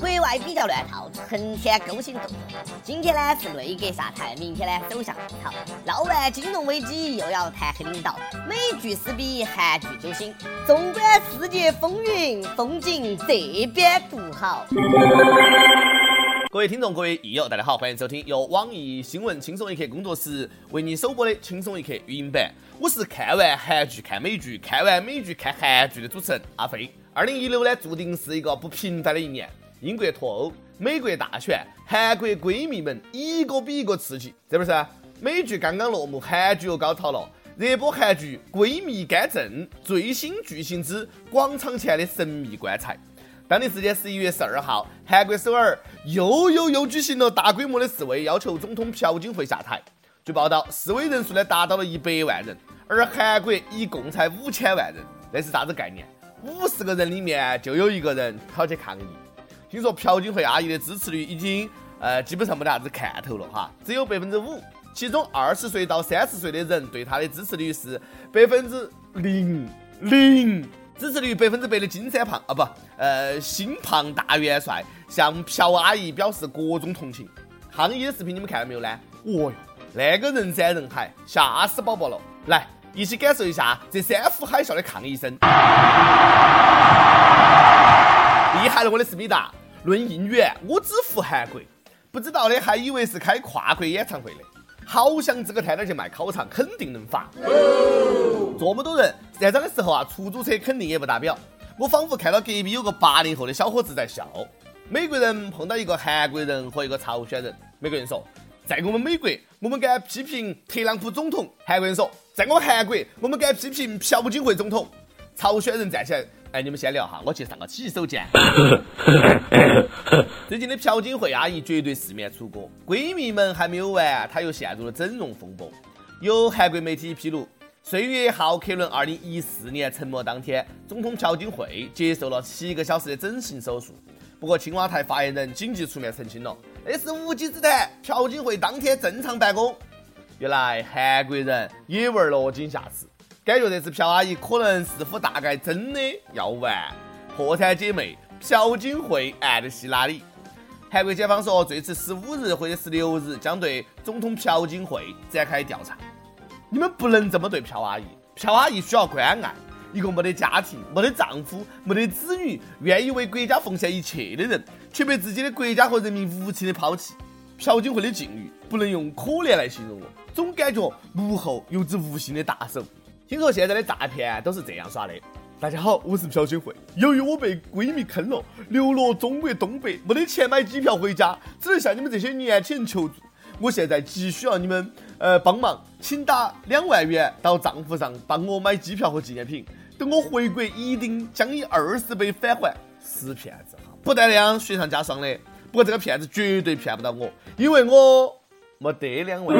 国外比较乱套，成天勾心斗角。今天呢是内阁下台，明天呢首相吐槽。闹完金融危机，又要弹劾领导。美剧撕逼，韩剧揪心。纵观世界风云，风景这边独好。各位听众，各位益友，大家好，欢迎收听由网易新闻轻松一刻工作室为你首播的轻松一刻语音版。我是看完韩剧看美剧，看完美剧看韩剧的主持人阿飞。二零一六呢，注定是一个不平凡的一年。英国脱欧，美国大选，韩国闺蜜们一个比一个刺激，是不是？美剧刚刚落幕，韩剧又高潮了。热播韩剧《闺蜜干政》最新剧情之广场前的神秘棺材。当地时间十一月十二号，韩国首尔又又又举行了大规模的示威，要求总统朴槿惠下台。据报道，示威人数呢达到了一百万人，而韩国一共才五千万人，那是啥子概念？五十个人里面就有一个人跑去抗议。听说朴槿惠阿姨的支持率已经呃基本上没得啥子看头了哈，只有百分之五。其中二十岁到三十岁的人对她的支持率是百分之零零，支持率百分之百的金三胖啊不呃新胖大元帅向朴阿姨表示各种同情。抗议的视频你们看到没有呢？哦哟，那个人山人海，吓死宝宝了！来，一起感受一下这三呼海啸的抗议声。厉害了，我的思密达！论应援，我只服韩国。不知道的还以为是开跨国演唱会的。好想支个摊点去卖烤肠，肯定能发。这么多人站岗的时候啊，出租车肯定也不打表。我仿佛看到隔壁有个八零后的小伙子在笑。美国人碰到一个韩国人和一个朝鲜人，美国人说：“在我们美国，我们敢批评特朗普总统。”韩国人说：“在我们韩国，我们敢批评朴槿惠总统。”朝鲜人站起来。哎，你们先聊哈，我去上个洗手间。最近的朴槿惠阿姨绝对四面楚歌，闺蜜们还没有完，她又陷入了整容风波。有韩国媒体披露，岁月号客轮二零一四年沉没当天，总统朴槿惠接受了七个小时的整形手术。不过青瓦台发言人紧急出面澄清了，那是无稽之谈，朴槿惠当天正常办公。原来韩国人也玩落井下石。感觉这次朴阿姨可能似乎大概真的要完，破产姐妹朴槿惠案的希拉里。韩国检方说，最迟十五日或者十六日将对总统朴槿惠展开调查。你们不能这么对朴阿姨，朴阿姨需要关爱，一个没得家庭、没得丈夫、没得子女、愿意为国家奉献一切的人，却被自己的国家和人民无情的抛弃。朴槿惠的境遇不能用可怜来形容了，总感觉幕后有只无形的大手。听说现在的诈骗都是这样耍的。大家好，我是朴槿惠。由于我被闺蜜坑了，流落中国东北，没得钱买机票回家，只能向你们这些年轻人求助。我现在急需要你们呃帮忙，请打两万元到账户上帮我买机票和纪念品。等我回国，一定将以二十倍返还。是骗子哈，不带那样雪上加霜的。不过这个骗子绝对骗不到我，因为我。没得两位。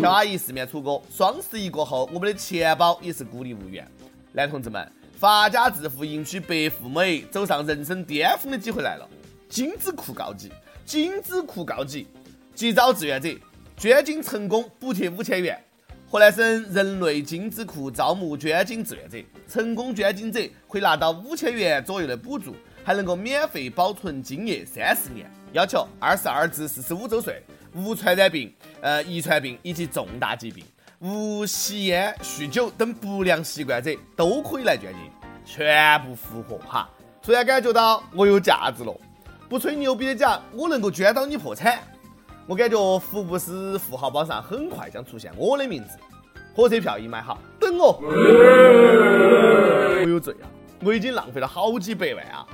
小阿姨四面楚歌。双十一过后，我们的钱包也是孤立无援。男同志们，发家致富、迎娶白富美、走上人生巅峰的机会来了！精子库告急，精子库告急！急招志愿者，捐精成功补贴五千元。河南省人类精子库招募捐精志愿者，成功捐精者可以拿到五千元左右的补助，还能够免费保存精液三十年。要求二十二至四十五周岁。无传染病、呃遗传病以及重大疾病，无吸烟、酗酒等不良习惯者都可以来捐精，全部符合哈。突然感觉到我有价值了，不吹牛逼的讲，我能够捐到你破产。我感觉福布斯富豪榜上很快将出现我的名字，火车票已买好，等我。我有罪啊！我已经浪费了好几百万啊！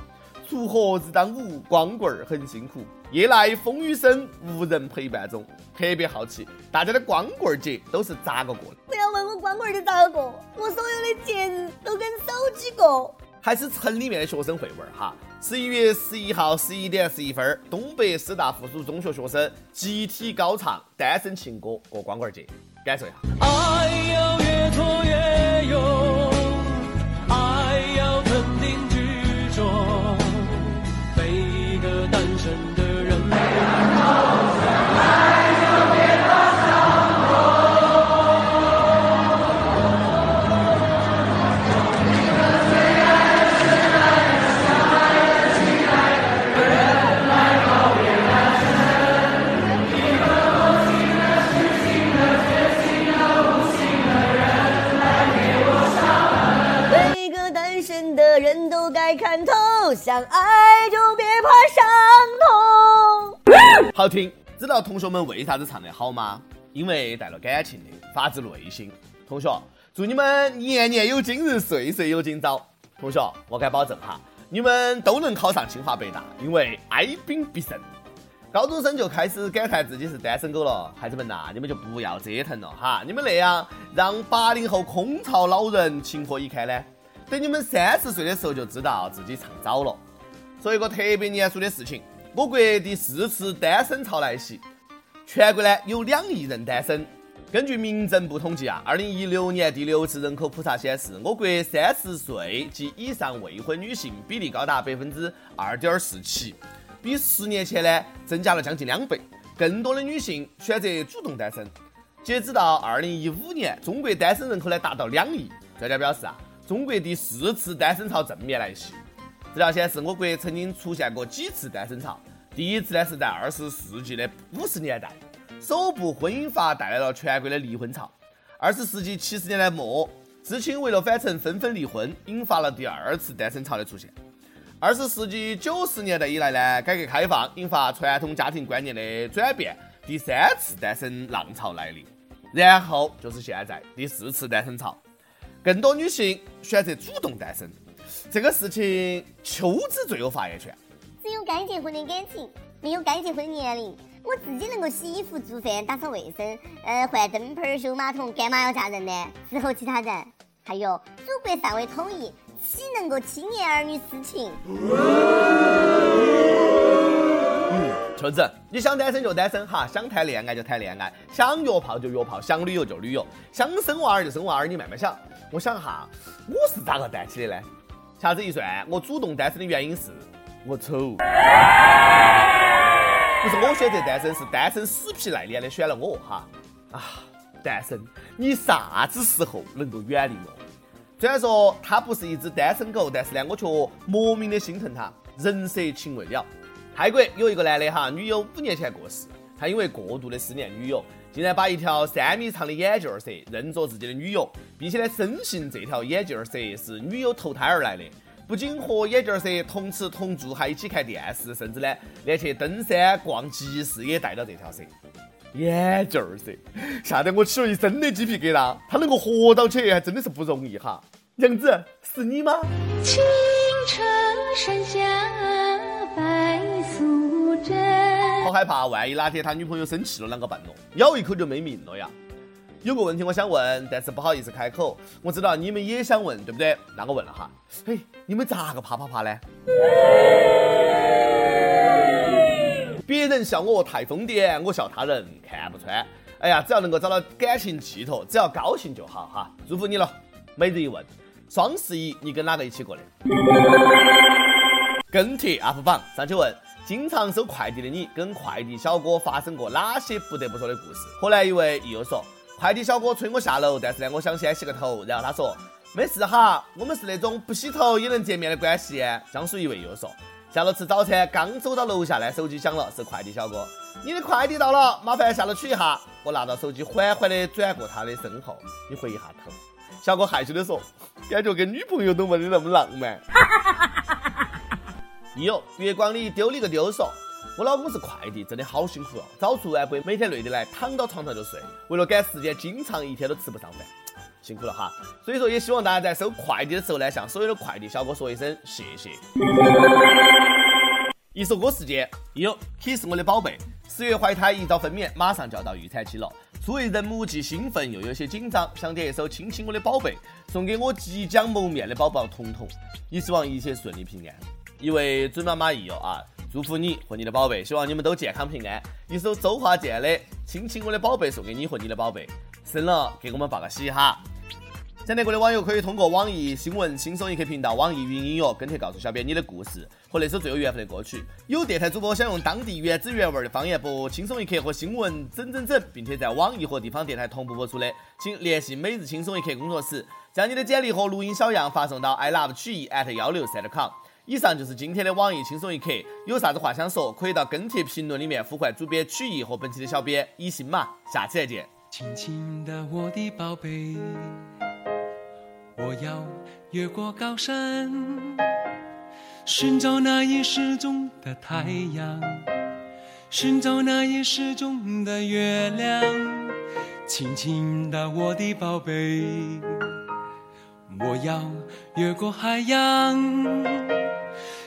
锄禾日当午，光棍儿很辛苦。夜来风雨声，无人陪伴中。特别好奇，大家的光棍节都是咋个过的？不要问我光棍节咋个过，我所有的节日都跟手机过。还是城里面的学生会玩哈。十一月十一号十一点十一分，东北师大附属中学学生集体高唱《单身情歌》过光棍节，感受一下。爱要越拖越好听，知道同学们为啥子唱得好吗？因为带了感情的，发自内心。同学，祝你们年年有今日，岁岁有今朝。同学，我敢保证哈，你们都能考上清华北大，因为哀兵必胜。高中生就开始感叹自己是单身狗了，孩子们呐，你们就不要折腾了哈！你们那样让八零后空巢老人情何以堪呢？等你们三十岁的时候就知道自己唱早了。说一个特别严肃的事情，我国第四次单身潮来袭，全国呢有两亿人单身。根据民政部统计啊，二零一六年第六次人口普查显示，我国三十岁及以上未婚女性比例高达百分之二点四七。比十年前呢，增加了将近两倍，更多的女性选择主动单身。截止到二零一五年，中国单身人口呢达到两亿。专家表示啊，中国第四次单身潮正面来袭。资料显示，我国曾经出现过几次单身潮。第一次呢是在二十世纪的五十年代，首部婚姻法带来了全国的离婚潮。二十世纪七十年代末，知青为了返城纷纷离婚，引发了第二次单身潮的出现。二十世纪九十年代以来呢，改革开放引发传统家庭观念的转变，第三次单身浪潮来临，然后就是现在第四次单身潮，更多女性选择主动单身，这个事情秋子最有发言权。只有该结婚的感情，没有该结婚的年龄。我自己能够洗衣服、做饭、打扫卫生，呃，换灯泡、修马桶，干嘛要嫁人呢？伺候其他人，还有祖国尚未统一。岂能够轻言儿女私情？嗯，秋子，你想单身就单身哈，想谈恋爱就谈恋爱，想约炮就约炮，想旅游就旅游，想生娃儿就生娃儿，你慢慢想。我想哈，我是咋个单起的呢？掐指一算，我主动单身的原因是我丑，不是我选择单身，是单身死皮赖脸的选了我哈。啊，单身，你啥子时候能够远离我？虽然说他不是一只单身狗，但是呢，我却莫名的心疼他，人舍情未了。泰国有一个男的哈，女友五年前过世，他因为过度的思念女友，竟然把一条三米长的眼镜蛇认作自己的女友，并且呢，深信这条眼镜蛇是女友投胎而来的。不仅和眼镜蛇同吃同住，还一起看电视，甚至呢，连去登山逛集市也带着这条蛇。眼镜儿噻，吓得我起了一身的鸡皮疙瘩。他能够活到起，还真的是不容易哈。娘子，是你吗？青城山下白素贞。好害怕，万一哪天他女朋友生气了，啷个办咯？咬一口就没命了呀。有个问题我想问，但是不好意思开口。我知道你们也想问，对不对？那我问了哈。嘿，你们咋个怕怕怕呢？别人笑我太疯癫，我笑他人看不穿。哎呀，只要能够找到感情寄托，只要高兴就好哈。祝福你了。每日一问：双十一你跟哪个一起过的？跟帖 UP 榜上去问：经常收快递的你，跟快递小哥发生过哪些不得不说的故事？河南一位益友说：快递小哥催我下楼，但是呢，我想先洗个头。然后他说：没事哈，我们是那种不洗头也能见面的关系。江苏一位又说。下楼吃早餐，刚走到楼下呢，手机响了，是快递小哥。你的快递到了，麻烦下楼取一下。我拿到手机，缓缓的转过他的身后，你回一下头。小哥害羞的说：“感觉跟女朋友都没得那么浪漫。”有月光里丢了一个丢说：“我老公是快递，真的好辛苦哦，早出晚归，每天累得来，躺到床上就睡。为了赶时间，经常一天都吃不上饭。”辛苦了哈，所以说也希望大家在收快递的时候呢，向所有的快递小哥说一声谢谢。一首歌时间，有 Kiss 我的宝贝，十月怀胎一早分娩，马上就要到预产期了。初为人母，既兴奋又有些紧张，想点一首亲亲我的宝贝，送给我即将谋面的宝宝彤彤，也希望一切顺利平安。一位准妈妈益友啊，祝福你和你的宝贝，希望你们都健康平安。一首周华健的亲亲我的宝贝，送给你和你的宝贝，生了给我们报个喜哈。想听过的网友可以通过网易新闻轻松一刻频道、网易云音乐跟帖告诉小编你的故事和那首最有缘分的歌曲。有电台主播想用当地原汁原味的方言播轻松一刻和新闻整整整，并且在网易和地方电台同步播出的，请联系每日轻松一刻工作室，将你的简历和录音小样发送到 i love 曲艺 at 幺六三 com。以上就是今天的网易轻松一刻，有啥子话想说，可以到跟帖评论里面呼唤主编曲艺和本期的小编一心嘛。下期再见。亲亲的我的宝贝。我要越过高山，寻找那已失踪的太阳，寻找那已失踪的月亮，轻轻的我的宝贝，我要越过海洋，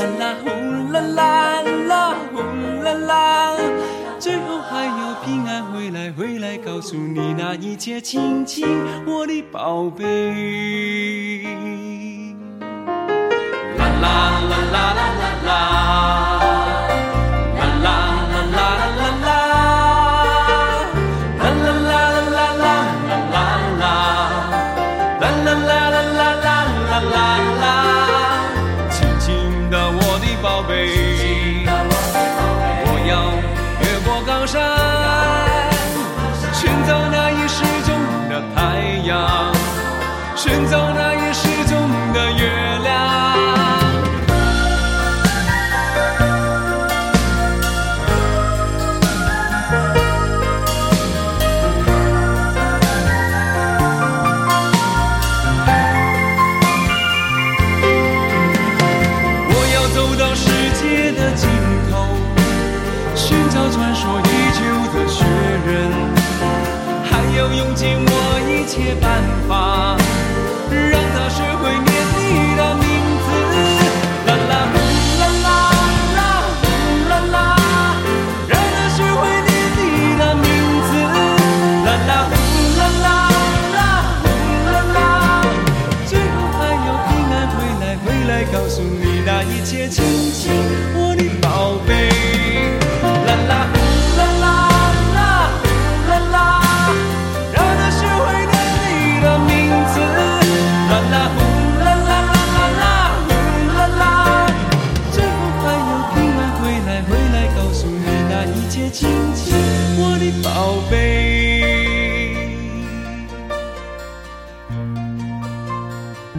啦啦呼啦啦啦呼啦啦，最后还要平安回来，回来告诉你那一切，亲亲我的宝贝。阳，寻找那已失踪的月亮。我要走到世界的尽头，寻找传说已久的雪人，要用尽我一切办法，让他学会念你的名字。啦啦呼啦啦啦呼啦啦，让他学会念你的名字。啦啦呼啦啦啦呼啦啦，最后还要平安回来，回来告诉你那一切，亲亲我的宝贝。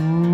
Mm.